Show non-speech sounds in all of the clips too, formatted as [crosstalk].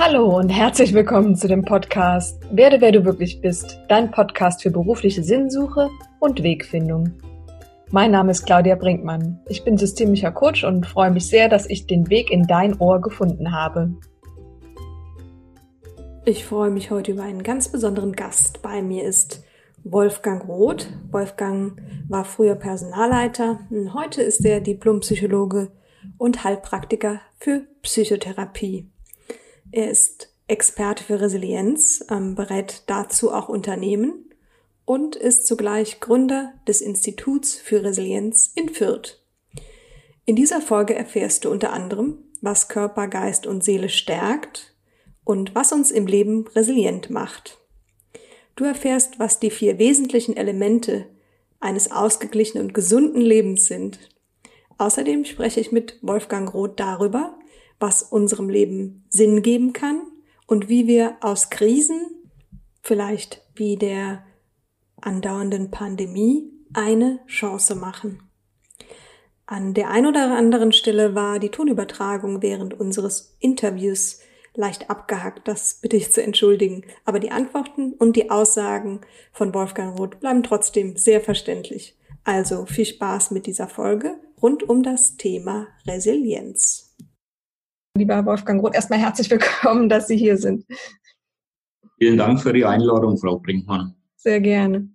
Hallo und herzlich willkommen zu dem Podcast Werde, wer du wirklich bist, dein Podcast für berufliche Sinnsuche und Wegfindung. Mein Name ist Claudia Brinkmann. Ich bin systemischer Coach und freue mich sehr, dass ich den Weg in dein Ohr gefunden habe. Ich freue mich heute über einen ganz besonderen Gast. Bei mir ist Wolfgang Roth. Wolfgang war früher Personalleiter. Heute ist er Diplompsychologe und Heilpraktiker für Psychotherapie. Er ist Experte für Resilienz, ähm, berät dazu auch Unternehmen und ist zugleich Gründer des Instituts für Resilienz in Fürth. In dieser Folge erfährst du unter anderem, was Körper, Geist und Seele stärkt und was uns im Leben resilient macht. Du erfährst, was die vier wesentlichen Elemente eines ausgeglichenen und gesunden Lebens sind. Außerdem spreche ich mit Wolfgang Roth darüber, was unserem Leben Sinn geben kann und wie wir aus Krisen, vielleicht wie der andauernden Pandemie, eine Chance machen. An der ein oder anderen Stelle war die Tonübertragung während unseres Interviews leicht abgehackt, das bitte ich zu entschuldigen. Aber die Antworten und die Aussagen von Wolfgang Roth bleiben trotzdem sehr verständlich. Also viel Spaß mit dieser Folge rund um das Thema Resilienz. Lieber Wolfgang Roth, erstmal herzlich willkommen, dass Sie hier sind. Vielen Dank für die Einladung, Frau Brinkmann. Sehr gerne.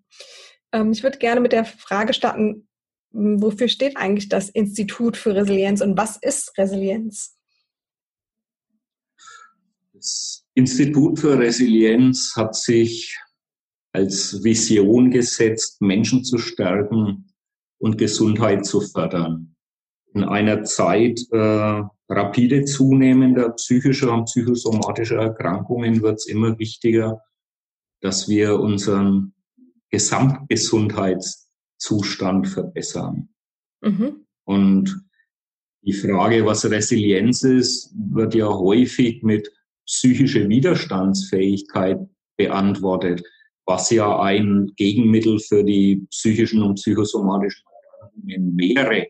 Ähm, ich würde gerne mit der Frage starten, wofür steht eigentlich das Institut für Resilienz und was ist Resilienz? Das Institut für Resilienz hat sich als Vision gesetzt, Menschen zu stärken und Gesundheit zu fördern. In einer Zeit äh, rapide zunehmender psychischer und psychosomatischer Erkrankungen wird es immer wichtiger, dass wir unseren Gesamtgesundheitszustand verbessern. Mhm. Und die Frage, was Resilienz ist, wird ja häufig mit psychischer Widerstandsfähigkeit beantwortet, was ja ein Gegenmittel für die psychischen und psychosomatischen Erkrankungen wäre.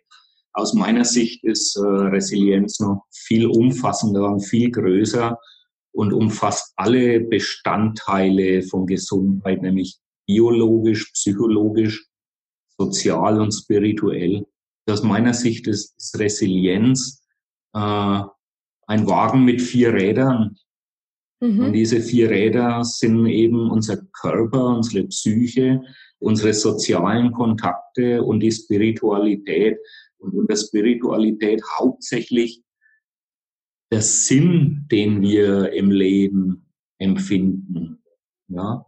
Aus meiner Sicht ist äh, Resilienz noch viel umfassender und viel größer und umfasst alle Bestandteile von Gesundheit, nämlich biologisch, psychologisch, sozial und spirituell. Aus meiner Sicht ist, ist Resilienz äh, ein Wagen mit vier Rädern. Mhm. Und diese vier Räder sind eben unser Körper, unsere Psyche, unsere sozialen Kontakte und die Spiritualität und in der Spiritualität hauptsächlich der Sinn, den wir im Leben empfinden. Ja?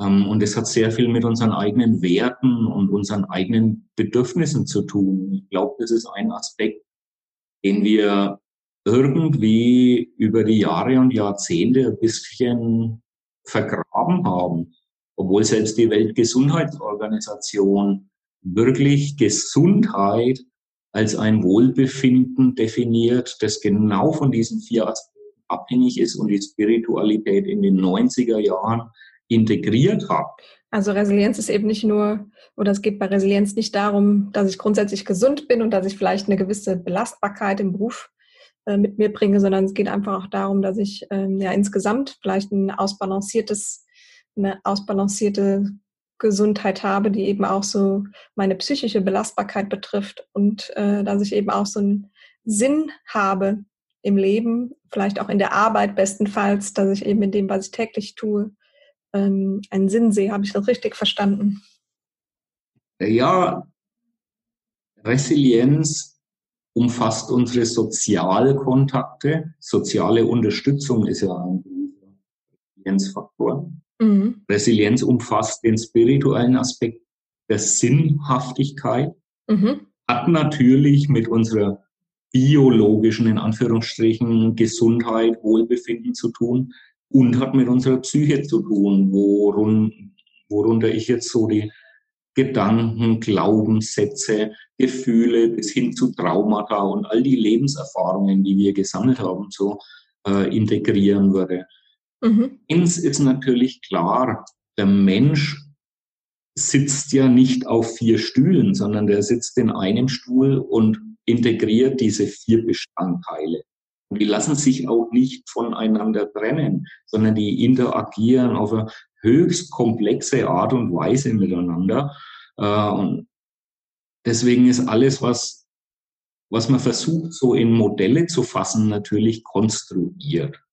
Ähm, und es hat sehr viel mit unseren eigenen Werten und unseren eigenen Bedürfnissen zu tun. Ich glaube, das ist ein Aspekt, den wir irgendwie über die Jahre und Jahrzehnte ein bisschen vergraben haben. Obwohl selbst die Weltgesundheitsorganisation wirklich Gesundheit als ein Wohlbefinden definiert, das genau von diesen vier Aspekten abhängig ist und die Spiritualität in den 90er Jahren integriert hat. Also Resilienz ist eben nicht nur, oder es geht bei Resilienz nicht darum, dass ich grundsätzlich gesund bin und dass ich vielleicht eine gewisse Belastbarkeit im Beruf äh, mit mir bringe, sondern es geht einfach auch darum, dass ich ähm, ja insgesamt vielleicht ein ausbalanciertes, eine ausbalancierte Gesundheit habe, die eben auch so meine psychische Belastbarkeit betrifft und äh, dass ich eben auch so einen Sinn habe im Leben, vielleicht auch in der Arbeit bestenfalls, dass ich eben in dem, was ich täglich tue, ähm, einen Sinn sehe. Habe ich das richtig verstanden? Ja, Resilienz umfasst unsere Sozialkontakte. Soziale Unterstützung ist ja ein Resilienzfaktor. Mhm. Resilienz umfasst den spirituellen Aspekt der Sinnhaftigkeit, mhm. hat natürlich mit unserer biologischen, in Anführungsstrichen, Gesundheit, Wohlbefinden zu tun und hat mit unserer Psyche zu tun, worun, worunter ich jetzt so die Gedanken, Glaubenssätze, Gefühle bis hin zu Traumata und all die Lebenserfahrungen, die wir gesammelt haben, so äh, integrieren würde. Mhm. Eins ist natürlich klar, der Mensch sitzt ja nicht auf vier Stühlen, sondern der sitzt in einem Stuhl und integriert diese vier Bestandteile. Und die lassen sich auch nicht voneinander trennen, sondern die interagieren auf eine höchst komplexe Art und Weise miteinander. Äh, und deswegen ist alles, was, was man versucht, so in Modelle zu fassen, natürlich konstruiert.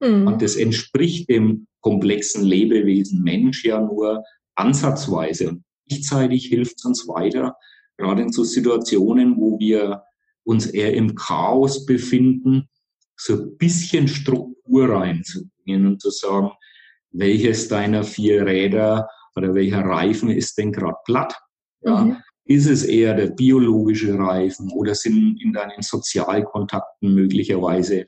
Mhm. Und das entspricht dem komplexen Lebewesen Mensch ja nur ansatzweise. Und gleichzeitig hilft es uns weiter, gerade in so Situationen, wo wir uns eher im Chaos befinden, so ein bisschen Struktur reinzubringen und zu sagen, welches deiner vier Räder oder welcher Reifen ist denn gerade platt? Ja, mhm. Ist es eher der biologische Reifen oder sind in deinen Sozialkontakten möglicherweise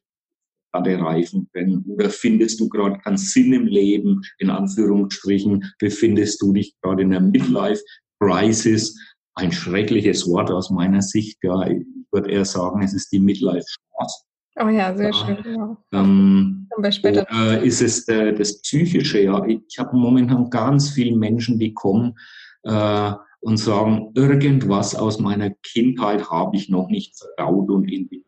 gerade Reifen drin? Oder findest du gerade keinen Sinn im Leben, in Anführungsstrichen, befindest du dich gerade in der Midlife-Crisis? Ein schreckliches Wort aus meiner Sicht. Ja, ich würde eher sagen, es ist die Midlife-Chance. Oh ja, sehr schön. Ja. Ähm, oder ist es äh, das Psychische? Ja, ich habe momentan ganz viele Menschen, die kommen äh, und sagen, irgendwas aus meiner Kindheit habe ich noch nicht verdaut und integriert.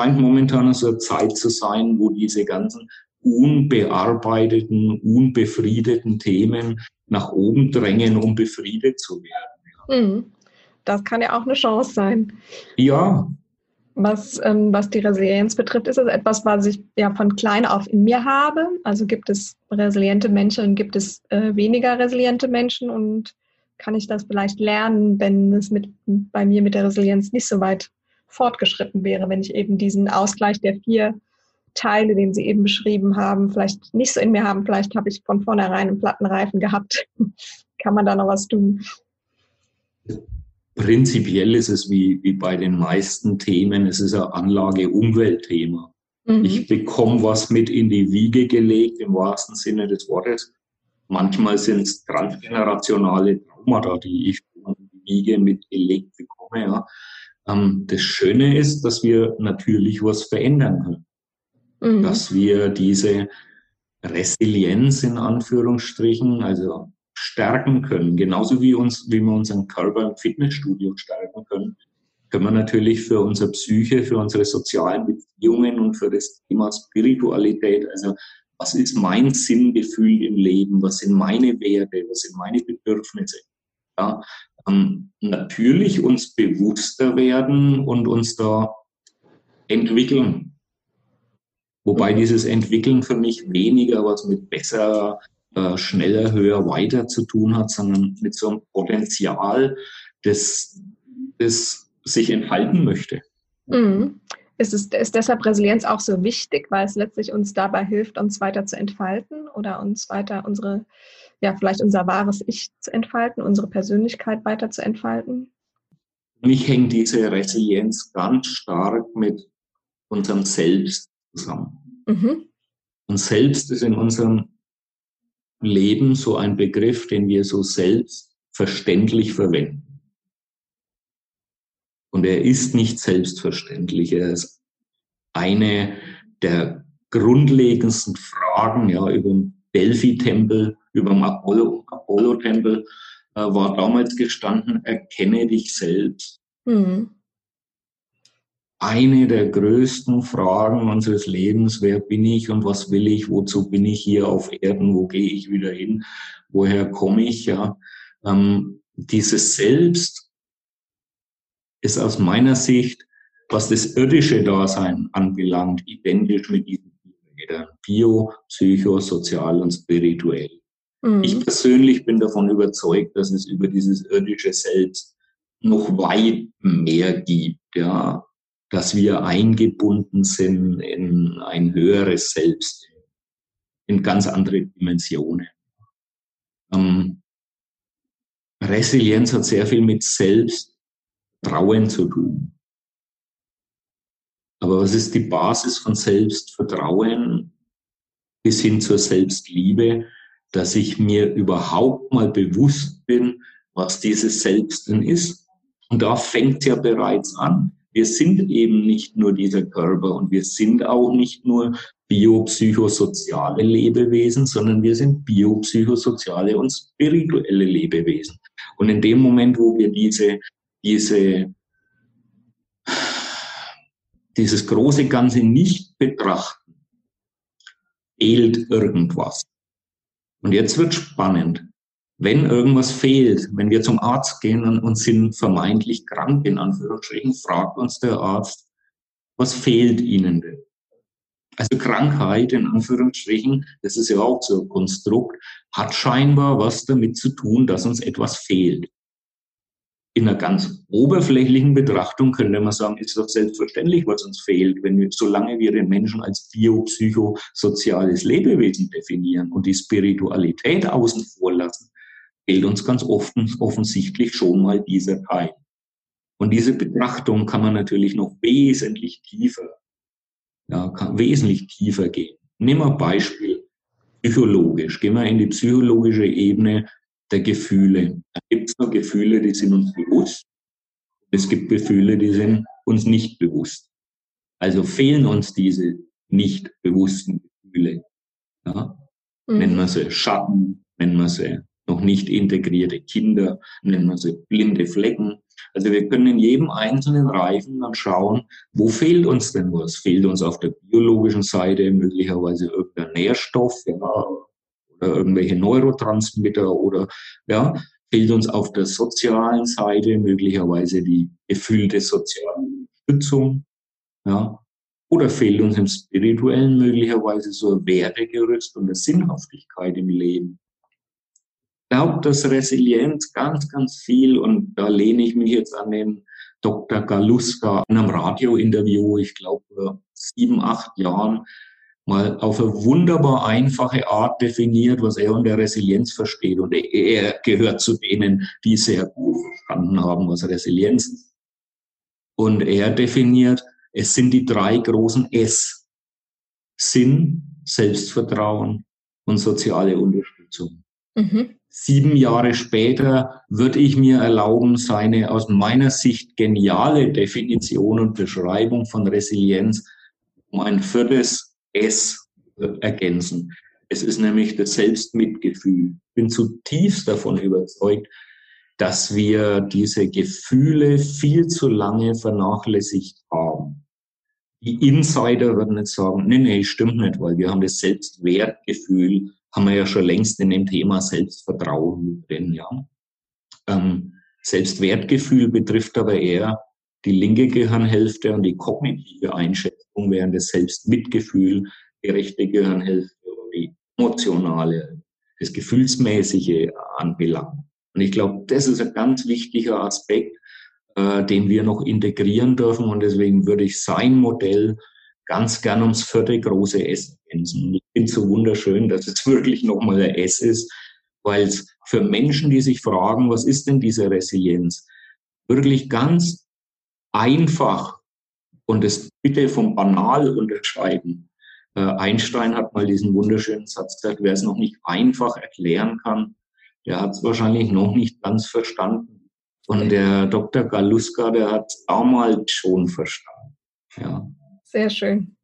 Scheint momentan so eine Zeit zu sein, wo diese ganzen unbearbeiteten, unbefriedeten Themen nach oben drängen, um befriedet zu werden. Mhm. Das kann ja auch eine Chance sein. Ja, was, ähm, was die Resilienz betrifft, ist es etwas, was ich ja von klein auf in mir habe. Also gibt es resiliente Menschen und gibt es äh, weniger resiliente Menschen und kann ich das vielleicht lernen, wenn es mit, bei mir mit der Resilienz nicht so weit fortgeschritten wäre, wenn ich eben diesen Ausgleich der vier Teile, den Sie eben beschrieben haben, vielleicht nicht so in mir haben. Vielleicht habe ich von vornherein einen Plattenreifen gehabt. [laughs] kann man da noch was tun? Prinzipiell ist es wie, wie bei den meisten Themen, es ist ein Anlage-Umweltthema. Mhm. Ich bekomme was mit in die Wiege gelegt, im wahrsten Sinne des Wortes. Manchmal sind es transgenerationale Traumata, die ich in die Wiege mitgelegt bekomme. Ja. Ähm, das Schöne ist, dass wir natürlich was verändern können. Mhm. Dass wir diese Resilienz in Anführungsstrichen, also stärken können. Genauso wie uns, wie wir unseren Körper im Fitnessstudio stärken können, können wir natürlich für unsere Psyche, für unsere sozialen Beziehungen und für das Thema Spiritualität, also was ist mein Sinngefühl im Leben, was sind meine Werte, was sind meine Bedürfnisse, ja, ähm, natürlich uns bewusster werden und uns da entwickeln. Wobei dieses Entwickeln für mich weniger was mit besser äh, schneller, höher, weiter zu tun hat, sondern mit so einem Potenzial, das, das sich entfalten möchte. Mhm. Ist, es, ist deshalb Resilienz auch so wichtig, weil es letztlich uns dabei hilft, uns weiter zu entfalten oder uns weiter unsere, ja, vielleicht unser wahres Ich zu entfalten, unsere Persönlichkeit weiter zu entfalten? Mich hängt diese Resilienz ganz stark mit unserem Selbst zusammen. Mhm. Und Selbst ist in unserem Leben so ein Begriff, den wir so selbstverständlich verwenden. Und er ist nicht selbstverständlich. Er ist eine der grundlegendsten Fragen, ja, über den Delphi-Tempel, über den Apollo-Tempel, äh, war damals gestanden, erkenne dich selbst. Mhm eine der größten Fragen unseres Lebens, wer bin ich und was will ich, wozu bin ich hier auf Erden, wo gehe ich wieder hin, woher komme ich, ja. Ähm, dieses Selbst ist aus meiner Sicht, was das irdische Dasein anbelangt, identisch mit diesen. Bio, Psycho, Sozial und Spirituell. Mhm. Ich persönlich bin davon überzeugt, dass es über dieses irdische Selbst noch weit mehr gibt, ja dass wir eingebunden sind in ein höheres Selbst, in ganz andere Dimensionen. Ähm, Resilienz hat sehr viel mit Selbstvertrauen zu tun. Aber was ist die Basis von Selbstvertrauen bis hin zur Selbstliebe, dass ich mir überhaupt mal bewusst bin, was dieses Selbst denn ist? Und da fängt ja bereits an wir sind eben nicht nur dieser Körper und wir sind auch nicht nur biopsychosoziale Lebewesen, sondern wir sind biopsychosoziale und spirituelle Lebewesen. Und in dem Moment, wo wir diese, diese dieses große Ganze nicht betrachten, fehlt irgendwas. Und jetzt wird spannend. Wenn irgendwas fehlt, wenn wir zum Arzt gehen und sind vermeintlich krank, in Anführungsstrichen, fragt uns der Arzt, was fehlt Ihnen denn? Also Krankheit, in Anführungsstrichen, das ist ja auch so ein Konstrukt, hat scheinbar was damit zu tun, dass uns etwas fehlt in einer ganz oberflächlichen Betrachtung könnte man sagen, ist doch selbstverständlich, was uns fehlt, wenn wir, solange wir den Menschen als biopsychosoziales Lebewesen definieren und die Spiritualität außen vor lassen, fehlt uns ganz oft, offensichtlich schon mal dieser Teil. Und diese Betrachtung kann man natürlich noch wesentlich tiefer, ja, kann wesentlich tiefer gehen. Nehmen wir Beispiel psychologisch. Gehen wir in die psychologische Ebene der Gefühle. Da gibt es noch Gefühle, die sind uns bewusst. Es gibt Gefühle, die sind uns nicht bewusst. Also fehlen uns diese nicht bewussten Gefühle. Ja? Mhm. Nennen wir sie Schatten, nennen wir sie noch nicht integrierte Kinder, nennen wir sie blinde Flecken. Also wir können in jedem einzelnen Reifen dann schauen, wo fehlt uns denn was? Fehlt uns auf der biologischen Seite möglicherweise irgendein Nährstoff, ja, oder irgendwelche Neurotransmitter oder ja, fehlt uns auf der sozialen Seite möglicherweise die gefühlte soziale Unterstützung, ja, oder fehlt uns im spirituellen möglicherweise so ein Wertegerüst und eine Sinnhaftigkeit im Leben. Ich glaube, dass Resilienz ganz, ganz viel, und da lehne ich mich jetzt an den Dr. Galuska in einem Radiointerview, ich glaube, sieben, acht Jahren, mal auf eine wunderbar einfache Art definiert, was er unter Resilienz versteht. Und er gehört zu denen, die sehr gut verstanden haben, was Resilienz ist. Und er definiert, es sind die drei großen S. Sinn, Selbstvertrauen und soziale Unterstützung. Mhm. Sieben Jahre später würde ich mir erlauben, seine aus meiner Sicht geniale Definition und Beschreibung von Resilienz um ein viertes S ergänzen. Es ist nämlich das Selbstmitgefühl. Ich bin zutiefst davon überzeugt, dass wir diese Gefühle viel zu lange vernachlässigt haben. Die Insider würden jetzt sagen, nee, nee, stimmt nicht, weil wir haben das Selbstwertgefühl, haben wir ja schon längst in dem Thema Selbstvertrauen drin, ja. Ähm, Selbstwertgefühl betrifft aber eher die linke Gehirnhälfte und die kognitive Einschätzung, während das Selbstmitgefühl die rechte Gehirnhälfte und die emotionale, das Gefühlsmäßige anbelangt. Und ich glaube, das ist ein ganz wichtiger Aspekt, äh, den wir noch integrieren dürfen. Und deswegen würde ich sein Modell ganz gern ums vierte große S ergänzen. Ich finde es so wunderschön, dass es [laughs] wirklich nochmal ein S ist, weil es für Menschen, die sich fragen, was ist denn diese Resilienz, wirklich ganz einfach und das bitte vom Banal unterscheiden. Äh, Einstein hat mal diesen wunderschönen Satz gesagt, wer es noch nicht einfach erklären kann, der hat es wahrscheinlich noch nicht ganz verstanden. Und der Dr. Galuska, der hat es damals schon verstanden. Ja. Sehr schön.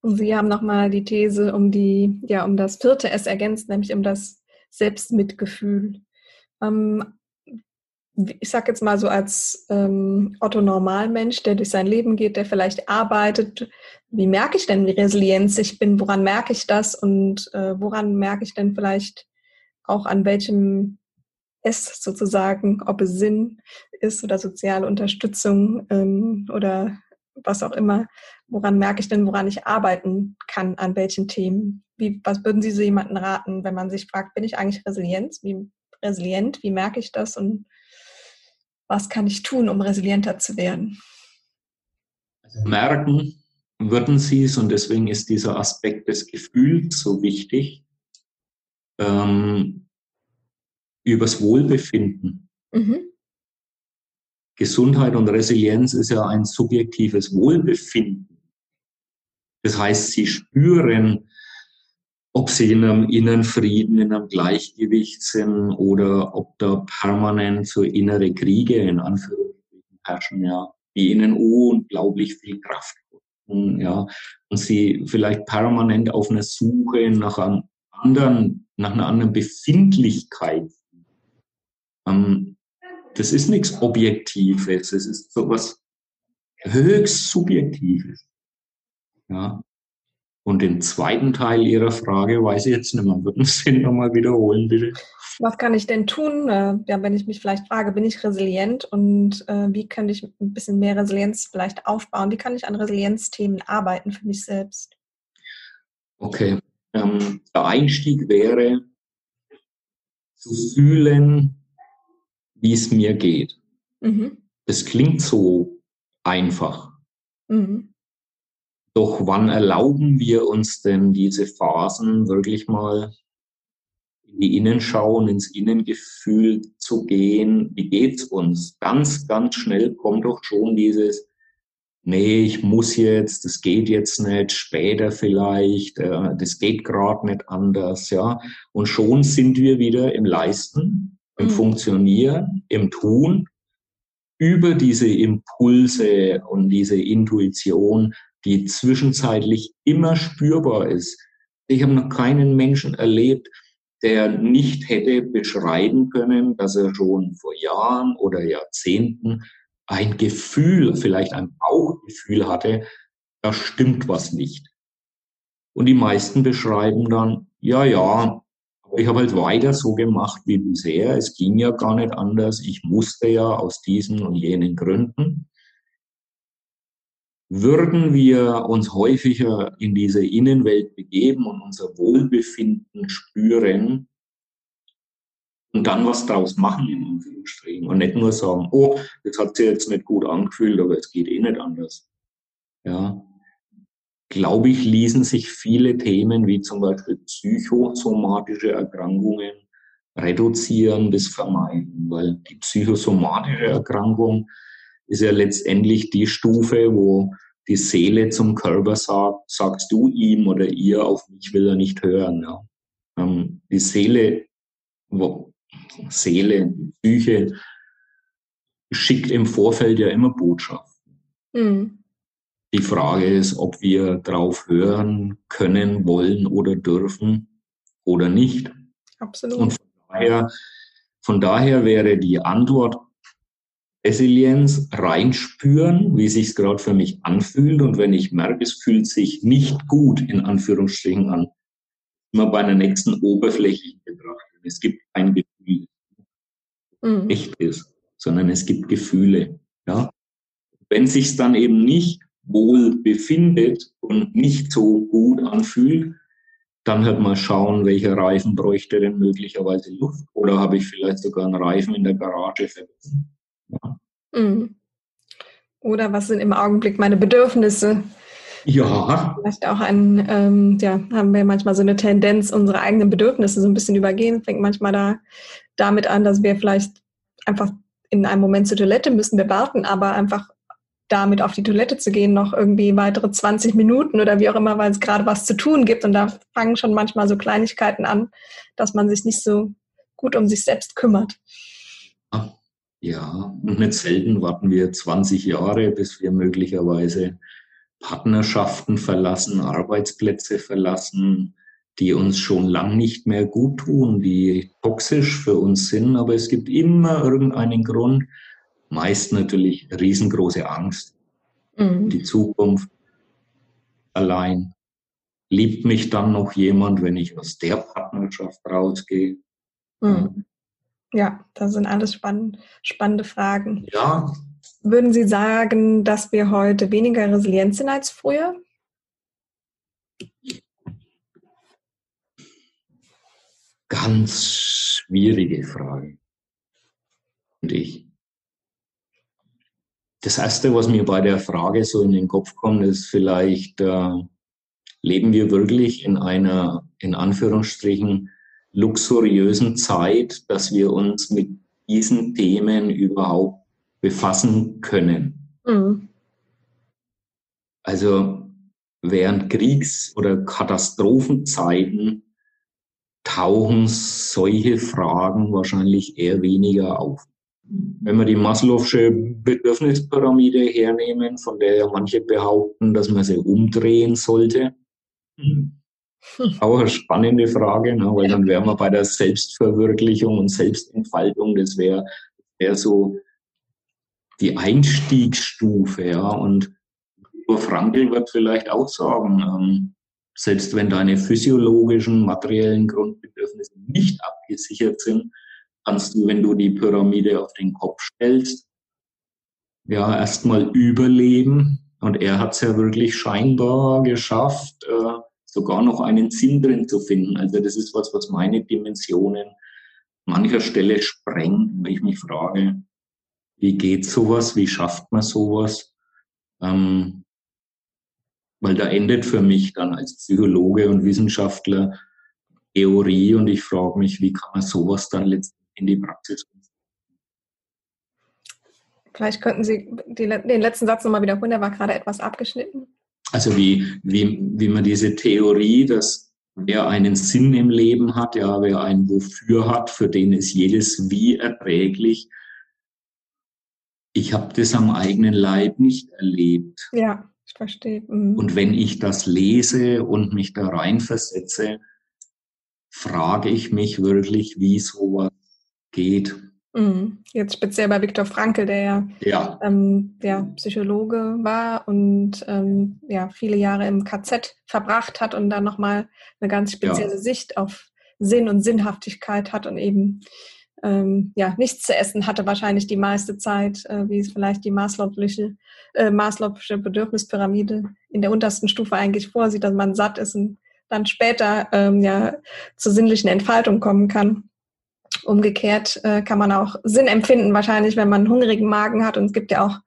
Und Sie haben nochmal die These um die, ja, um das vierte S ergänzt, nämlich um das Selbstmitgefühl. Ähm, ich sag jetzt mal so als ähm, Otto Normalmensch, der durch sein Leben geht, der vielleicht arbeitet, wie merke ich denn, wie resilient ich bin? Woran merke ich das? Und äh, woran merke ich denn vielleicht auch an welchem es sozusagen, ob es Sinn ist oder soziale Unterstützung ähm, oder was auch immer, woran merke ich denn, woran ich arbeiten kann, an welchen Themen? Wie, was würden Sie so jemanden raten, wenn man sich fragt, bin ich eigentlich resilient? Wie resilient? Wie merke ich das? Und was kann ich tun, um resilienter zu werden? Also merken würden Sie es, und deswegen ist dieser Aspekt des Gefühls so wichtig, ähm, übers Wohlbefinden. Mhm. Gesundheit und Resilienz ist ja ein subjektives Wohlbefinden. Das heißt, Sie spüren, ob sie in einem inneren Frieden, in einem Gleichgewicht sind oder ob da permanent so innere Kriege in Anführungszeichen herrschen, ja, die ihnen unglaublich viel Kraft kosten, ja, und sie vielleicht permanent auf einer Suche nach einem anderen, nach einer anderen Befindlichkeit. Ähm, das ist nichts Objektives, es ist sowas höchst subjektiv ist. Ja. Und den zweiten Teil Ihrer Frage weiß ich jetzt nicht mehr. Würden Sie den nochmal wiederholen, bitte? Was kann ich denn tun, äh, ja, wenn ich mich vielleicht frage, bin ich resilient und äh, wie könnte ich ein bisschen mehr Resilienz vielleicht aufbauen? Wie kann ich an Resilienzthemen arbeiten für mich selbst? Okay, ähm, der Einstieg wäre zu fühlen, wie es mir geht. Mhm. Das klingt so einfach. Mhm. Doch wann erlauben wir uns denn diese Phasen wirklich mal in die Innenschau und ins Innengefühl zu gehen? Wie geht's uns? Ganz, ganz schnell kommt doch schon dieses, nee, ich muss jetzt, das geht jetzt nicht, später vielleicht, äh, das geht gerade nicht anders, ja. Und schon sind wir wieder im Leisten, im mhm. Funktionieren, im Tun, über diese Impulse und diese Intuition die zwischenzeitlich immer spürbar ist. Ich habe noch keinen Menschen erlebt, der nicht hätte beschreiben können, dass er schon vor Jahren oder Jahrzehnten ein Gefühl, vielleicht ein Bauchgefühl hatte, da stimmt was nicht. Und die meisten beschreiben dann, ja, ja, ich habe halt weiter so gemacht wie bisher. Es ging ja gar nicht anders. Ich musste ja aus diesen und jenen Gründen würden wir uns häufiger in diese Innenwelt begeben und unser Wohlbefinden spüren und dann was draus machen, in Anführungsstrichen. Und nicht nur sagen, oh, das hat sich jetzt nicht gut angefühlt, aber es geht eh nicht anders. Ja. Glaube ich, ließen sich viele Themen wie zum Beispiel psychosomatische Erkrankungen reduzieren bis vermeiden, weil die psychosomatische Erkrankung ist ja letztendlich die Stufe, wo die Seele zum Körper sagt, sagst du ihm oder ihr, auf mich will er nicht hören. Ja. Ähm, die Seele, wo, Seele, Psyche schickt im Vorfeld ja immer Botschaften. Mhm. Die Frage ist, ob wir drauf hören können, wollen oder dürfen oder nicht. Absolut. Und von daher, von daher wäre die Antwort Resilienz reinspüren, wie sich gerade für mich anfühlt. Und wenn ich merke, es fühlt sich nicht gut in Anführungsstrichen an, immer bei einer nächsten oberflächlichen Betrachtung. Es gibt kein Gefühl, mhm. echt ist, sondern es gibt Gefühle. Ja? Wenn sich dann eben nicht wohl befindet und nicht so gut anfühlt, dann halt mal schauen, welcher Reifen bräuchte denn möglicherweise Luft oder habe ich vielleicht sogar einen Reifen in der Garage vergessen. Ja. Mhm. Oder was sind im Augenblick meine Bedürfnisse? Ja. Vielleicht auch ein, ähm, ja, haben wir manchmal so eine Tendenz, unsere eigenen Bedürfnisse so ein bisschen übergehen. Fängt manchmal da damit an, dass wir vielleicht einfach in einem Moment zur Toilette müssen wir warten, aber einfach damit auf die Toilette zu gehen, noch irgendwie weitere 20 Minuten oder wie auch immer, weil es gerade was zu tun gibt. Und da fangen schon manchmal so Kleinigkeiten an, dass man sich nicht so gut um sich selbst kümmert. Ja, und nicht selten warten wir 20 Jahre, bis wir möglicherweise Partnerschaften verlassen, Arbeitsplätze verlassen, die uns schon lang nicht mehr gut tun, die toxisch für uns sind. Aber es gibt immer irgendeinen Grund, meist natürlich riesengroße Angst. Mhm. Die Zukunft allein. Liebt mich dann noch jemand, wenn ich aus der Partnerschaft rausgehe? Mhm. Ja, das sind alles spann spannende Fragen. Ja. Würden Sie sagen, dass wir heute weniger resilient sind als früher? Ganz schwierige Frage. Und ich. Das Erste, was mir bei der Frage so in den Kopf kommt, ist vielleicht, äh, leben wir wirklich in einer, in Anführungsstrichen, luxuriösen Zeit, dass wir uns mit diesen Themen überhaupt befassen können. Mhm. Also während Kriegs- oder Katastrophenzeiten tauchen solche Fragen wahrscheinlich eher weniger auf. Wenn wir die Maslow'sche Bedürfnispyramide hernehmen, von der ja manche behaupten, dass man sie umdrehen sollte, [laughs] auch eine spannende Frage, ne? weil dann wären wir bei der Selbstverwirklichung und Selbstentfaltung. Das wäre wär so die Einstiegsstufe, ja. Und über Frankl wird vielleicht auch sagen, ähm, selbst wenn deine physiologischen, materiellen Grundbedürfnisse nicht abgesichert sind, kannst du, wenn du die Pyramide auf den Kopf stellst, ja, erstmal überleben. Und er hat es ja wirklich scheinbar geschafft, äh, sogar noch einen Sinn drin zu finden. Also das ist was, was meine Dimensionen mancher Stelle sprengt, wenn ich mich frage, wie geht sowas, wie schafft man sowas? Ähm, weil da endet für mich dann als Psychologe und Wissenschaftler Theorie und ich frage mich, wie kann man sowas dann letztendlich in die Praxis umsetzen? Vielleicht könnten Sie den letzten Satz nochmal wiederholen, der war gerade etwas abgeschnitten. Also wie, wie, wie man diese Theorie, dass wer einen Sinn im Leben hat, ja, wer ein Wofür hat, für den ist jedes Wie erträglich. Ich habe das am eigenen Leib nicht erlebt. Ja. Ich verstehe. Mhm. Und wenn ich das lese und mich da reinversetze, frage ich mich wirklich, wie sowas geht. Mhm. Jetzt speziell bei Viktor Frankl, der ja, ja. Ähm, der Psychologe war und ähm, ja, viele Jahre im KZ verbracht hat und dann nochmal eine ganz spezielle ja. Sicht auf Sinn und Sinnhaftigkeit hat und eben ähm, ja, nichts zu essen hatte wahrscheinlich die meiste Zeit, äh, wie es vielleicht die Maslow'sche, äh, Maslow'sche Bedürfnispyramide in der untersten Stufe eigentlich vorsieht, dass man satt ist und dann später ähm, ja zur sinnlichen Entfaltung kommen kann. Umgekehrt äh, kann man auch Sinn empfinden, wahrscheinlich, wenn man einen hungrigen Magen hat. Und es gibt ja auch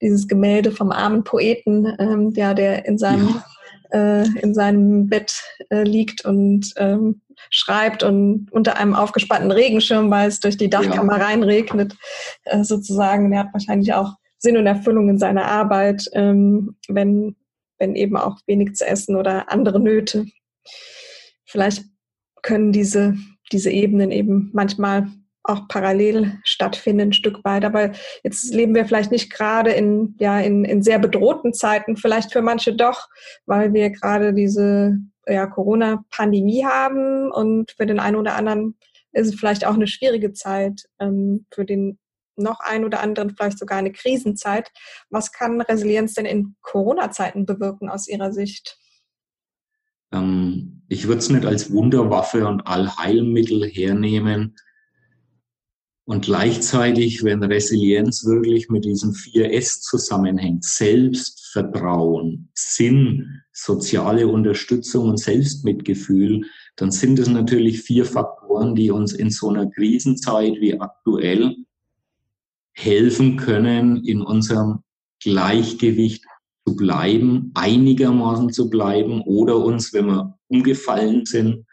dieses Gemälde vom armen Poeten, ähm, ja, der in seinem ja äh, in seinem Bett äh, liegt und ähm, schreibt und unter einem aufgespannten Regenschirm, weil es durch die Dachkammer ja. reinregnet, äh, sozusagen. Er hat wahrscheinlich auch Sinn und Erfüllung in seiner Arbeit, ähm, wenn, wenn eben auch wenig zu essen oder andere Nöte. Vielleicht können diese, diese Ebenen eben manchmal auch parallel stattfinden, ein Stück weit. Aber jetzt leben wir vielleicht nicht gerade in, ja, in, in sehr bedrohten Zeiten, vielleicht für manche doch, weil wir gerade diese ja, Corona-Pandemie haben und für den einen oder anderen ist es vielleicht auch eine schwierige Zeit, ähm, für den noch einen oder anderen vielleicht sogar eine Krisenzeit. Was kann Resilienz denn in Corona-Zeiten bewirken aus Ihrer Sicht? Ähm, ich würde es nicht als Wunderwaffe und Allheilmittel hernehmen, und gleichzeitig, wenn Resilienz wirklich mit diesen vier S zusammenhängt, Selbstvertrauen, Sinn, soziale Unterstützung und Selbstmitgefühl, dann sind es natürlich vier Faktoren, die uns in so einer Krisenzeit wie aktuell helfen können, in unserem Gleichgewicht zu bleiben, einigermaßen zu bleiben oder uns, wenn wir umgefallen sind,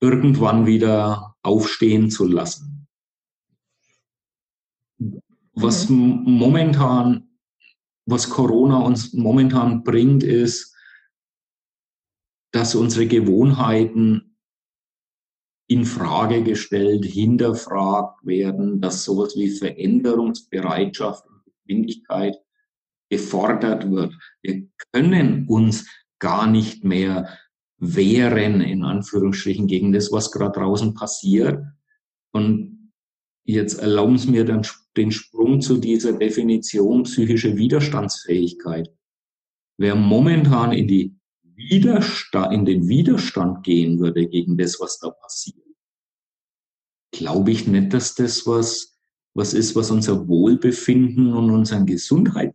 irgendwann wieder aufstehen zu lassen. Was mhm. momentan, was Corona uns momentan bringt, ist, dass unsere Gewohnheiten in Frage gestellt, hinterfragt werden, dass sowas wie Veränderungsbereitschaft und Geschwindigkeit gefordert wird. Wir können uns gar nicht mehr wehren, in Anführungsstrichen, gegen das, was gerade draußen passiert. Und Jetzt erlauben Sie mir dann den Sprung zu dieser Definition psychische Widerstandsfähigkeit. Wer momentan in, die Widerstand, in den Widerstand gehen würde gegen das, was da passiert, glaube ich nicht, dass das was, was ist, was unser Wohlbefinden und unseren Gesundheit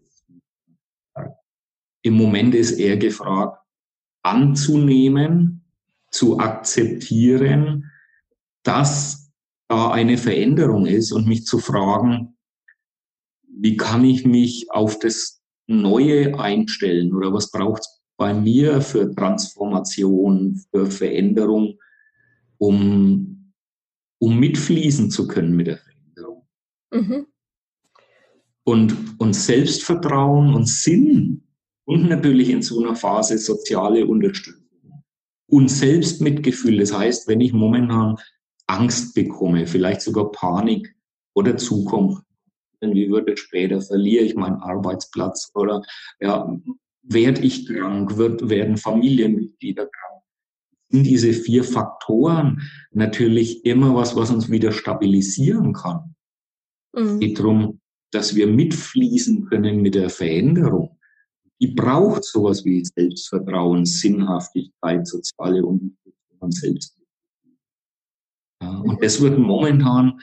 im Moment ist er gefragt, anzunehmen, zu akzeptieren, dass da eine Veränderung ist und mich zu fragen, wie kann ich mich auf das Neue einstellen oder was braucht es bei mir für Transformation, für Veränderung, um, um mitfließen zu können mit der Veränderung. Mhm. Und, und Selbstvertrauen und Sinn und natürlich in so einer Phase soziale Unterstützung und Selbstmitgefühl. Das heißt, wenn ich momentan Angst bekomme, vielleicht sogar Panik oder Zukunft. Wie würde später, verliere ich meinen Arbeitsplatz oder ja, werde ich krank, wird, werden Familienmitglieder krank. Sind diese vier Faktoren natürlich immer was, was uns wieder stabilisieren kann. Mhm. Es geht darum, dass wir mitfließen können mit der Veränderung, die braucht sowas wie Selbstvertrauen, Sinnhaftigkeit, soziale Unterstützung und. Ja, und das wird momentan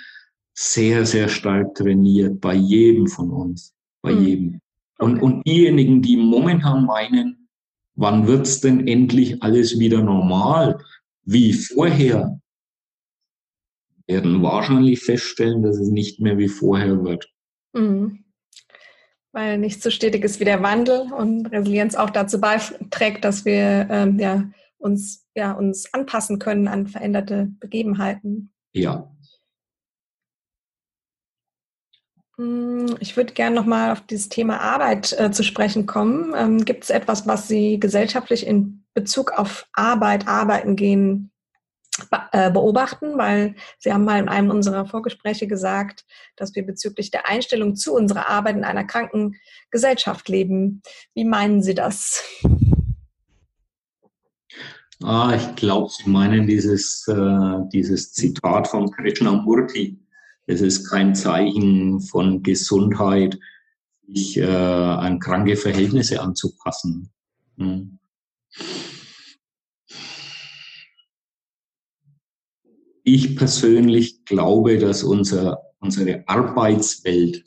sehr, sehr stark trainiert bei jedem von uns, bei mhm. jedem. Und, und diejenigen, die momentan meinen, wann wird's denn endlich alles wieder normal, wie vorher, werden wahrscheinlich feststellen, dass es nicht mehr wie vorher wird. Mhm. Weil nicht so stetig ist wie der Wandel und Resilienz auch dazu beiträgt, dass wir ähm, ja, uns, ja, uns anpassen können an veränderte Begebenheiten. Ja. Hm, ich würde gerne nochmal auf dieses Thema Arbeit äh, zu sprechen kommen. Ähm, Gibt es etwas, was Sie gesellschaftlich in Bezug auf Arbeit, Arbeiten gehen beobachten, weil Sie haben mal in einem unserer Vorgespräche gesagt, dass wir bezüglich der Einstellung zu unserer Arbeit in einer kranken Gesellschaft leben. Wie meinen Sie das? Ah, ich glaube, Sie meinen dieses, äh, dieses Zitat von Krishnamurti. Es ist kein Zeichen von Gesundheit, sich äh, an kranke Verhältnisse anzupassen. Hm. Ich persönlich glaube, dass unser, unsere Arbeitswelt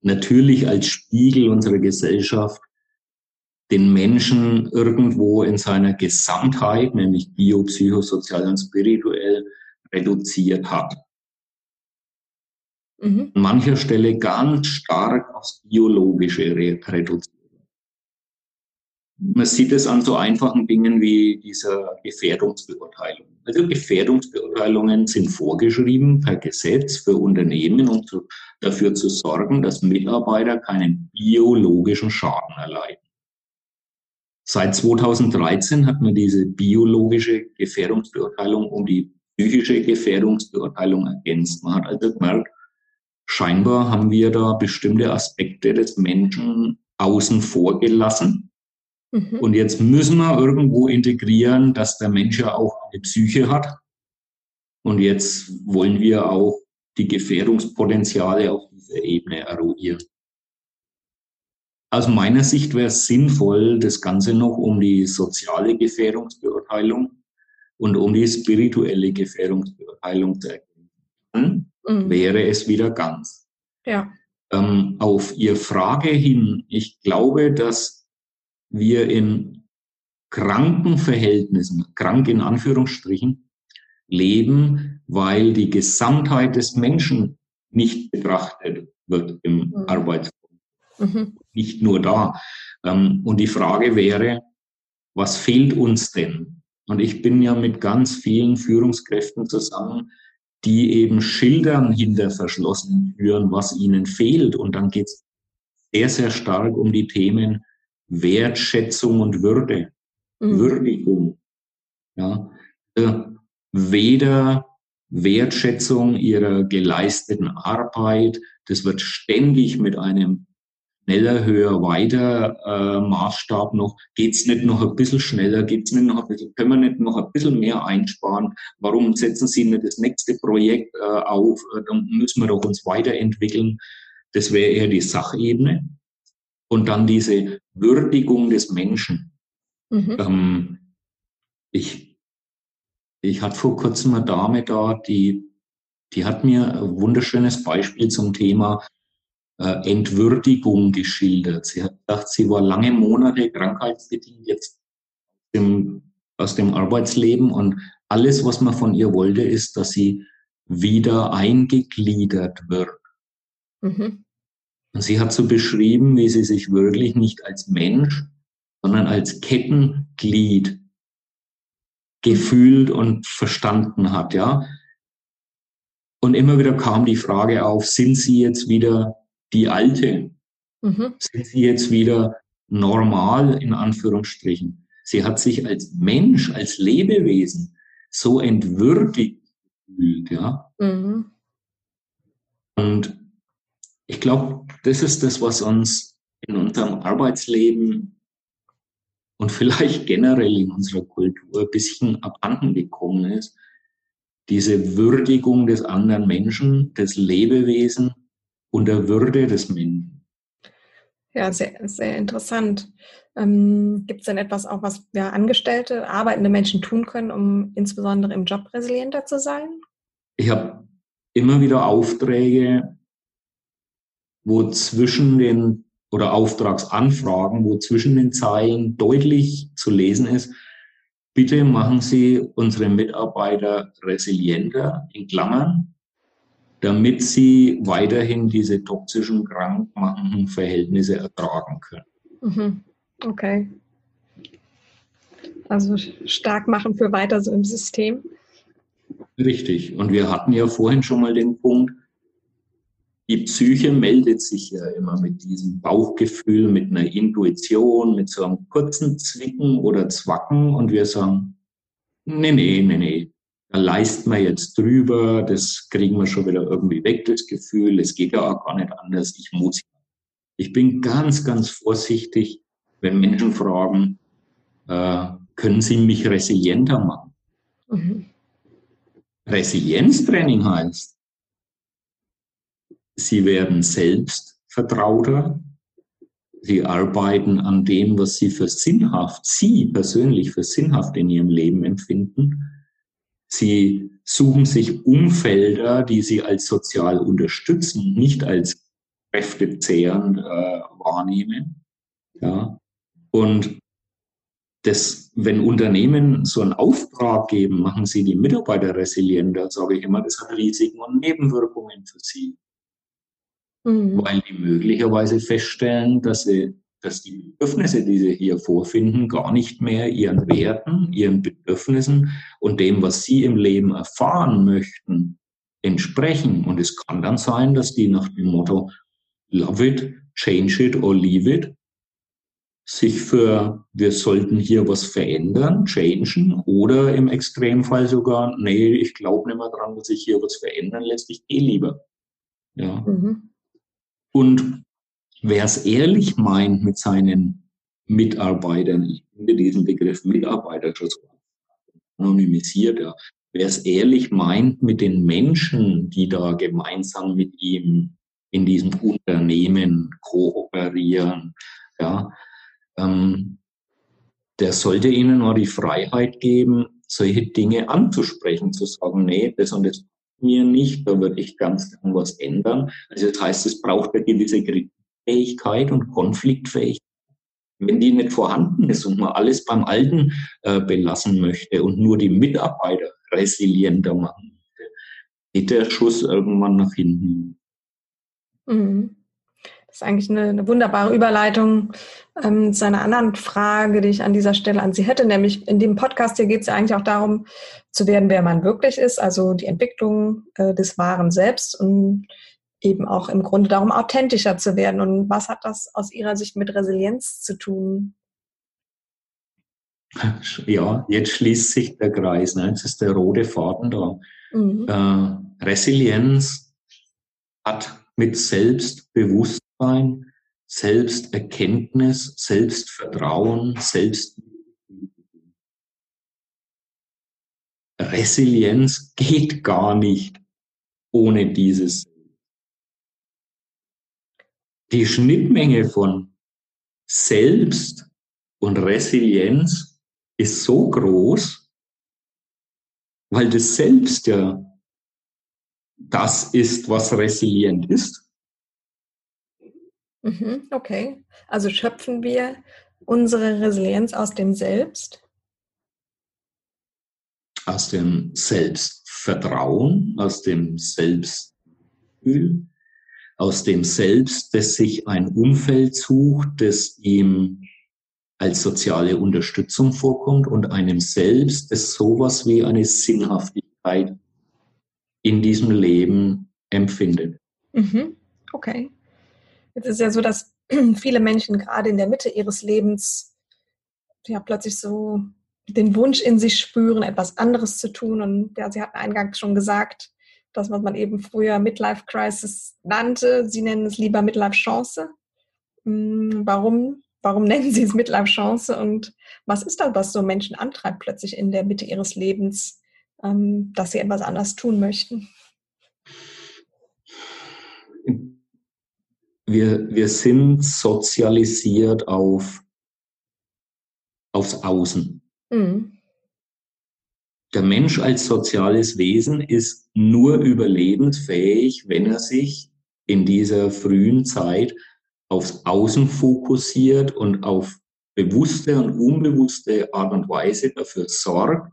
natürlich als Spiegel unserer Gesellschaft den Menschen irgendwo in seiner Gesamtheit, nämlich biopsychosozial und spirituell, reduziert hat. Mhm. An mancher Stelle ganz stark aufs Biologische reduziert. Man sieht es an so einfachen Dingen wie dieser Gefährdungsbeurteilung. Also Gefährdungsbeurteilungen sind vorgeschrieben per Gesetz für Unternehmen, um zu, dafür zu sorgen, dass Mitarbeiter keinen biologischen Schaden erleiden. Seit 2013 hat man diese biologische Gefährdungsbeurteilung um die psychische Gefährdungsbeurteilung ergänzt. Man hat also gemerkt, scheinbar haben wir da bestimmte Aspekte des Menschen außen vor gelassen Mhm. Und jetzt müssen wir irgendwo integrieren, dass der Mensch ja auch eine Psyche hat. Und jetzt wollen wir auch die Gefährdungspotenziale auf dieser Ebene eruieren. Aus meiner Sicht wäre es sinnvoll, das Ganze noch um die soziale Gefährdungsbeurteilung und um die spirituelle Gefährdungsbeurteilung zu erkennen. Dann mhm. wäre es wieder ganz. Ja. Ähm, auf Ihr Frage hin, ich glaube, dass wir in kranken Verhältnissen, krank in Anführungsstrichen, leben, weil die Gesamtheit des Menschen nicht betrachtet wird im mhm. Arbeitsprozess. Mhm. Nicht nur da. Ähm, und die Frage wäre, was fehlt uns denn? Und ich bin ja mit ganz vielen Führungskräften zusammen, die eben schildern hinter verschlossenen Türen, was ihnen fehlt. Und dann geht es sehr, sehr stark um die Themen Wertschätzung und Würde, mhm. Würdigung. Ja, äh, weder Wertschätzung ihrer geleisteten Arbeit, das wird ständig mit einem schneller, höher, weiter äh, Maßstab noch, geht's nicht noch ein bisschen schneller, geht's nicht noch ein bisschen, können wir nicht noch ein bisschen mehr einsparen, warum setzen Sie nicht das nächste Projekt äh, auf, äh, dann müssen wir doch uns weiterentwickeln. Das wäre eher die Sachebene. Und dann diese Würdigung des Menschen. Mhm. Ähm, ich, ich hatte vor kurzem eine Dame da, die, die hat mir ein wunderschönes Beispiel zum Thema äh, Entwürdigung geschildert. Sie hat gesagt, sie war lange Monate krankheitsbedingt jetzt im, aus dem Arbeitsleben und alles, was man von ihr wollte, ist, dass sie wieder eingegliedert wird. Mhm. Und sie hat so beschrieben, wie sie sich wirklich nicht als Mensch, sondern als Kettenglied gefühlt und verstanden hat, ja. Und immer wieder kam die Frage auf, sind Sie jetzt wieder die Alte? Mhm. Sind Sie jetzt wieder normal, in Anführungsstrichen? Sie hat sich als Mensch, als Lebewesen so entwürdigt gefühlt, ja. Mhm. Und ich glaube, das ist das, was uns in unserem Arbeitsleben und vielleicht generell in unserer Kultur ein bisschen abhanden gekommen ist. Diese Würdigung des anderen Menschen, des Lebewesen, und der Würde des Menschen. Ja, sehr, sehr interessant. Ähm, Gibt es denn etwas auch, was ja, Angestellte, arbeitende Menschen tun können, um insbesondere im Job resilienter zu sein? Ich habe immer wieder Aufträge, wo zwischen den oder Auftragsanfragen, wo zwischen den Zeilen deutlich zu lesen ist, bitte machen Sie unsere Mitarbeiter resilienter, in Klammern, damit sie weiterhin diese toxischen, krankmachenden Verhältnisse ertragen können. Mhm. Okay. Also stark machen für weiter so im System. Richtig. Und wir hatten ja vorhin schon mal den Punkt, die Psyche meldet sich ja immer mit diesem Bauchgefühl, mit einer Intuition, mit so einem kurzen Zwicken oder Zwacken und wir sagen, nee, nee, nee, nee, da leisten wir jetzt drüber, das kriegen wir schon wieder irgendwie weg, das Gefühl, es geht ja auch gar nicht anders, ich muss. Ich bin ganz, ganz vorsichtig, wenn Menschen fragen, äh, können Sie mich resilienter machen? Mhm. Resilienztraining heißt, Sie werden selbst vertrauter, Sie arbeiten an dem, was Sie für sinnhaft, Sie persönlich für sinnhaft in Ihrem Leben empfinden. Sie suchen sich Umfelder, die Sie als sozial unterstützen, nicht als kräftezehrend äh, wahrnehmen. Ja. Und das, wenn Unternehmen so einen Auftrag geben, machen sie die Mitarbeiter resilienter, sage ich immer, das hat Risiken und Nebenwirkungen für sie. Mhm. Weil die möglicherweise feststellen, dass sie dass die Bedürfnisse, die sie hier vorfinden, gar nicht mehr ihren Werten, ihren Bedürfnissen und dem, was sie im Leben erfahren möchten, entsprechen. Und es kann dann sein, dass die nach dem Motto Love it, change it or leave it sich für, wir sollten hier was verändern, changen oder im Extremfall sogar, nee, ich glaube nicht mehr dran, dass sich hier was verändern lässt, ich gehe lieber. Ja. Mhm. Und wer es ehrlich meint mit seinen Mitarbeitern, ich finde diesen Begriff Mitarbeiter schon so anonymisiert, ja. Wer es ehrlich meint mit den Menschen, die da gemeinsam mit ihm in diesem Unternehmen kooperieren, ja, ähm, der sollte ihnen auch die Freiheit geben, solche Dinge anzusprechen, zu sagen, nee, das und das mir nicht, da würde ich ganz gern was ändern. Also das heißt, es braucht eine gewisse Fähigkeit und Konfliktfähigkeit. Wenn die nicht vorhanden ist und man alles beim Alten äh, belassen möchte und nur die Mitarbeiter resilienter machen möchte, geht der Schuss irgendwann nach hinten. Mhm. Das ist eigentlich eine, eine wunderbare Überleitung ähm, zu einer anderen Frage, die ich an dieser Stelle an Sie hätte. Nämlich in dem Podcast hier geht es ja eigentlich auch darum, zu werden, wer man wirklich ist, also die Entwicklung äh, des wahren Selbst und eben auch im Grunde darum, authentischer zu werden. Und was hat das aus Ihrer Sicht mit Resilienz zu tun? Ja, jetzt schließt sich der Kreis. Ne? Jetzt ist der rote Faden da. Mhm. Äh, Resilienz hat mit Selbstbewusstsein Bewusstsein, Selbsterkenntnis, Selbstvertrauen, Selbst Resilienz geht gar nicht ohne dieses. Die Schnittmenge von Selbst und Resilienz ist so groß, weil das Selbst ja das ist, was resilient ist. Mhm, okay, also schöpfen wir unsere Resilienz aus dem Selbst? Aus dem Selbstvertrauen, aus dem Selbstgefühl, aus dem Selbst, das sich ein Umfeld sucht, das ihm als soziale Unterstützung vorkommt und einem Selbst, das sowas wie eine Sinnhaftigkeit in diesem Leben empfindet. Mhm. Okay. Jetzt ist ja so, dass [clears throat] viele Menschen gerade in der Mitte ihres Lebens ja plötzlich so den Wunsch in sich spüren, etwas anderes zu tun. Und ja, Sie hatten eingangs schon gesagt, das, was man eben früher Midlife Crisis nannte, Sie nennen es lieber Midlife Chance. Hm, warum, warum [laughs] nennen Sie es Midlife Chance? Und was ist das, was so Menschen antreibt, plötzlich in der Mitte ihres Lebens, ähm, dass sie etwas anders tun möchten? Wir, wir sind sozialisiert auf, aufs Außen. Mhm. Der Mensch als soziales Wesen ist nur überlebensfähig, wenn er sich in dieser frühen Zeit aufs Außen fokussiert und auf bewusste und unbewusste Art und Weise dafür sorgt,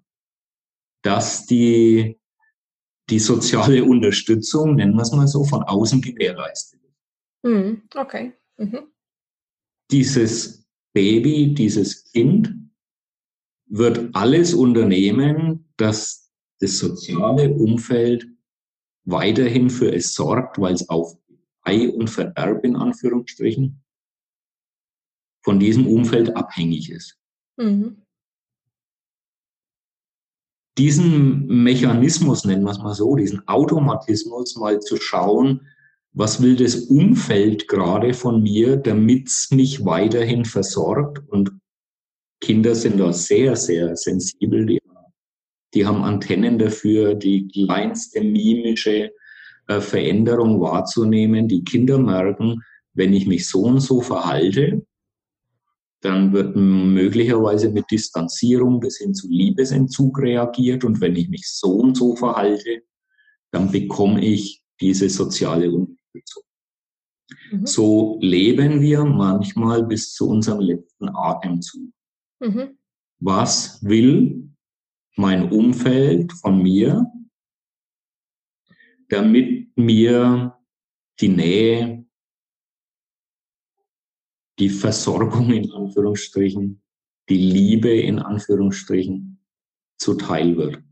dass die, die soziale Unterstützung, nennen wir es mal so, von außen gewährleistet ist. Mhm, okay. Mhm. Dieses Baby, dieses Kind wird alles unternehmen, dass das soziale Umfeld weiterhin für es sorgt, weil es auf Ei und Verderb in Anführungsstrichen von diesem Umfeld abhängig ist. Mhm. Diesen Mechanismus, nennen wir es mal so, diesen Automatismus mal zu schauen, was will das Umfeld gerade von mir, damit es mich weiterhin versorgt. Und Kinder sind da sehr, sehr sensibel. Die, die haben Antennen dafür, die kleinste mimische äh, Veränderung wahrzunehmen. Die Kinder merken, wenn ich mich so und so verhalte, dann wird möglicherweise mit Distanzierung bis hin zu Liebesentzug reagiert. Und wenn ich mich so und so verhalte, dann bekomme ich diese soziale Unterstützung. Mhm. So leben wir manchmal bis zu unserem letzten Atemzug. Mhm. Was will mein Umfeld von mir, damit mir die Nähe, die Versorgung in Anführungsstrichen, die Liebe in Anführungsstrichen zuteil wird.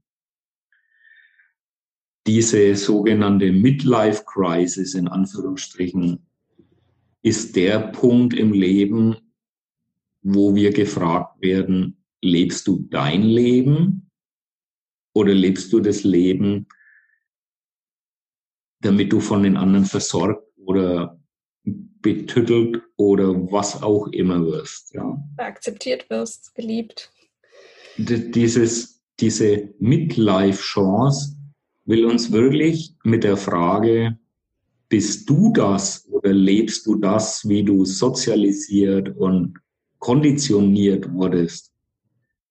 Diese sogenannte Midlife Crisis in Anführungsstrichen ist der Punkt im Leben, wo wir gefragt werden, lebst du dein Leben oder lebst du das Leben, damit du von den anderen versorgt oder betüttelt oder was auch immer wirst. Ja. Akzeptiert wirst, geliebt. Dieses, diese Midlife-Chance will uns wirklich mit der Frage, bist du das oder lebst du das, wie du sozialisiert und konditioniert wurdest,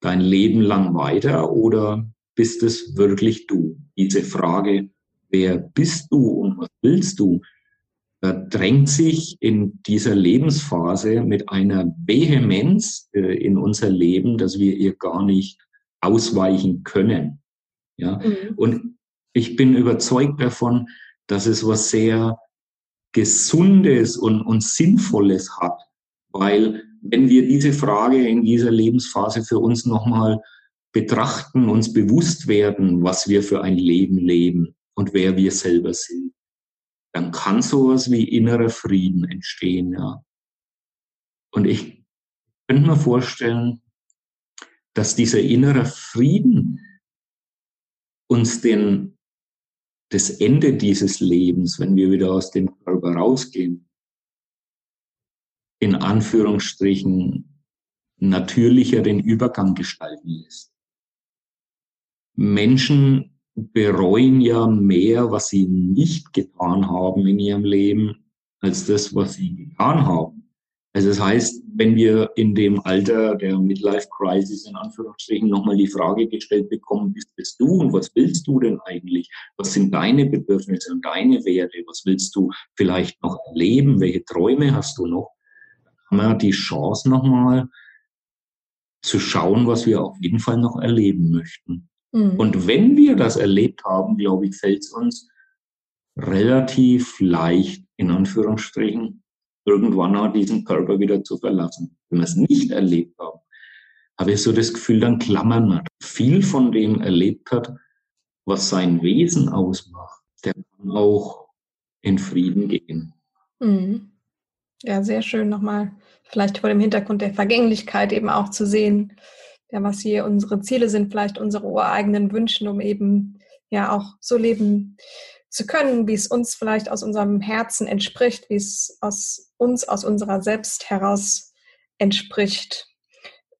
dein Leben lang weiter oder bist es wirklich du? Diese Frage, wer bist du und was willst du, drängt sich in dieser Lebensphase mit einer Vehemenz äh, in unser Leben, dass wir ihr gar nicht ausweichen können. Ja? Mhm. Und ich bin überzeugt davon, dass es was sehr Gesundes und, und Sinnvolles hat, weil wenn wir diese Frage in dieser Lebensphase für uns nochmal betrachten, uns bewusst werden, was wir für ein Leben leben und wer wir selber sind, dann kann sowas wie innerer Frieden entstehen, ja. Und ich könnte mir vorstellen, dass dieser innere Frieden uns den, das Ende dieses Lebens, wenn wir wieder aus dem Körper rausgehen, in Anführungsstrichen natürlicher den Übergang gestalten lässt. Menschen bereuen ja mehr, was sie nicht getan haben in ihrem Leben, als das, was sie getan haben. Also das heißt, wenn wir in dem Alter der Midlife Crisis in Anführungsstrichen nochmal die Frage gestellt bekommen, bist es du und was willst du denn eigentlich? Was sind deine Bedürfnisse und deine Werte? Was willst du vielleicht noch erleben? Welche Träume hast du noch? haben wir die Chance nochmal zu schauen, was wir auf jeden Fall noch erleben möchten. Mhm. Und wenn wir das erlebt haben, glaube ich, fällt es uns relativ leicht, in Anführungsstrichen, irgendwann auch diesen Körper wieder zu verlassen. Wenn wir es nicht erlebt haben, habe ich so das Gefühl, dann klammern wir. Viel von dem erlebt hat, was sein Wesen ausmacht, der kann auch in Frieden gehen. Mhm. Ja, sehr schön nochmal, vielleicht vor dem Hintergrund der Vergänglichkeit eben auch zu sehen, ja, was hier unsere Ziele sind, vielleicht unsere ureigenen Wünschen, um eben ja auch so leben zu können, wie es uns vielleicht aus unserem Herzen entspricht, wie es aus uns, aus unserer Selbst heraus entspricht.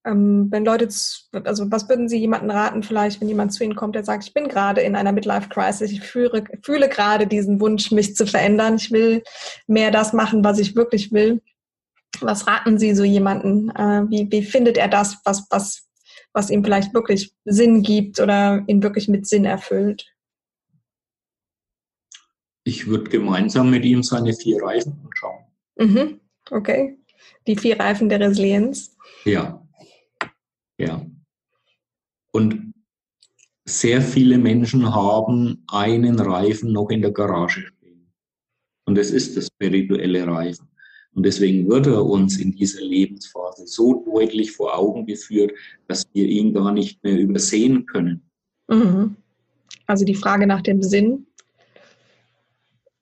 ähm, wenn Leute, also was würden Sie jemanden raten, vielleicht, wenn jemand zu Ihnen kommt, der sagt, ich bin gerade in einer Midlife-Crisis, ich fühle, fühle gerade diesen Wunsch, mich zu verändern, ich will mehr das machen, was ich wirklich will. Was raten Sie so jemanden? Äh, wie, wie findet er das, was, was, was ihm vielleicht wirklich Sinn gibt oder ihn wirklich mit Sinn erfüllt? Ich würde gemeinsam mit ihm seine vier Reifen anschauen. Mhm. Okay. Die vier Reifen der Resilienz. Ja. Ja. Und sehr viele Menschen haben einen Reifen noch in der Garage stehen. Und es ist das spirituelle Reifen. Und deswegen wird er uns in dieser Lebensphase so deutlich vor Augen geführt, dass wir ihn gar nicht mehr übersehen können. Mhm. Also die Frage nach dem Sinn.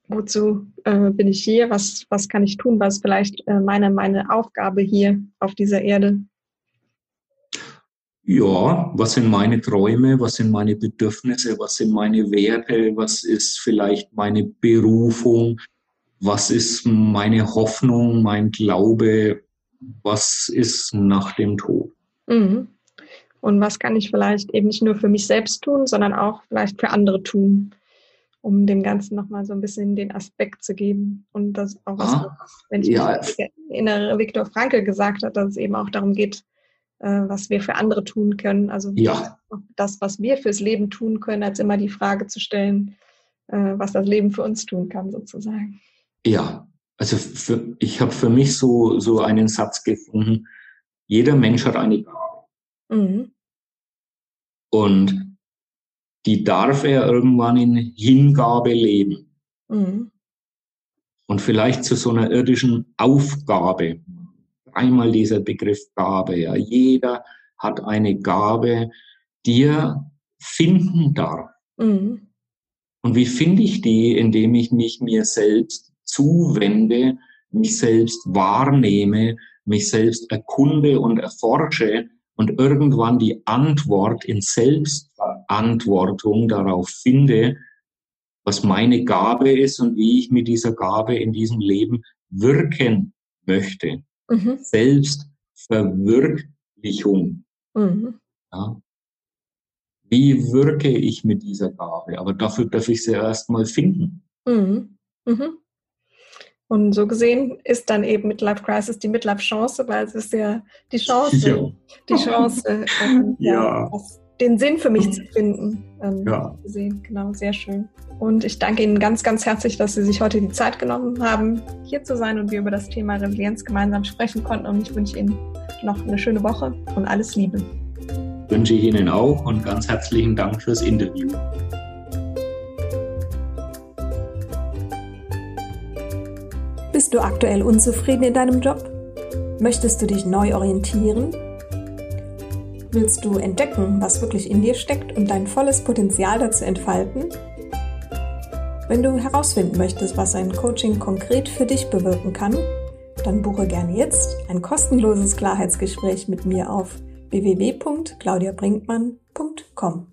Wozu äh, bin ich hier? Was, was kann ich tun? Was ist vielleicht äh, meine, meine Aufgabe hier auf dieser Erde? ja, was sind meine Träume, was sind meine Bedürfnisse, was sind meine Werte, was ist vielleicht meine Berufung, was ist meine Hoffnung, mein Glaube, was ist nach dem Tod. Mhm. Und was kann ich vielleicht eben nicht nur für mich selbst tun, sondern auch vielleicht für andere tun, um dem Ganzen nochmal so ein bisschen den Aspekt zu geben. Und das auch was, ah, wenn ich ja. mich erinnere, Viktor Frankl gesagt hat, dass es eben auch darum geht, äh, was wir für andere tun können. Also ja. das, was wir fürs Leben tun können, als immer die Frage zu stellen, äh, was das Leben für uns tun kann, sozusagen. Ja, also für, ich habe für mich so, so einen Satz gefunden, jeder Mensch hat eine Gabe. Mhm. Und die darf er irgendwann in Hingabe leben. Mhm. Und vielleicht zu so einer irdischen Aufgabe, einmal dieser Begriff Gabe. Ja. Jeder hat eine Gabe, die er finden darf. Mhm. Und wie finde ich die? Indem ich mich mir selbst zuwende, mich selbst wahrnehme, mich selbst erkunde und erforsche und irgendwann die Antwort in Selbstverantwortung darauf finde, was meine Gabe ist und wie ich mit dieser Gabe in diesem Leben wirken möchte mhm. Selbstverwirklichung. Mhm. Ja. Wie wirke ich mit dieser Gabe? Aber dafür darf ich sie erstmal finden. Mhm. mhm. Und so gesehen ist dann eben Midlife Crisis die Midlife Chance, weil es ist ja die Chance, ja. die Chance, ähm, [laughs] ja. den Sinn für mich zu finden. Ähm, ja. Gesehen. Genau, sehr schön. Und ich danke Ihnen ganz, ganz herzlich, dass Sie sich heute die Zeit genommen haben, hier zu sein und wir über das Thema Resilienz gemeinsam sprechen konnten. Und ich wünsche Ihnen noch eine schöne Woche und alles Liebe. Wünsche ich Ihnen auch und ganz herzlichen Dank fürs Interview. Bist du aktuell unzufrieden in deinem Job? Möchtest du dich neu orientieren? Willst du entdecken, was wirklich in dir steckt und dein volles Potenzial dazu entfalten? Wenn du herausfinden möchtest, was ein Coaching konkret für dich bewirken kann, dann buche gerne jetzt ein kostenloses Klarheitsgespräch mit mir auf www.claudiabrinkmann.com.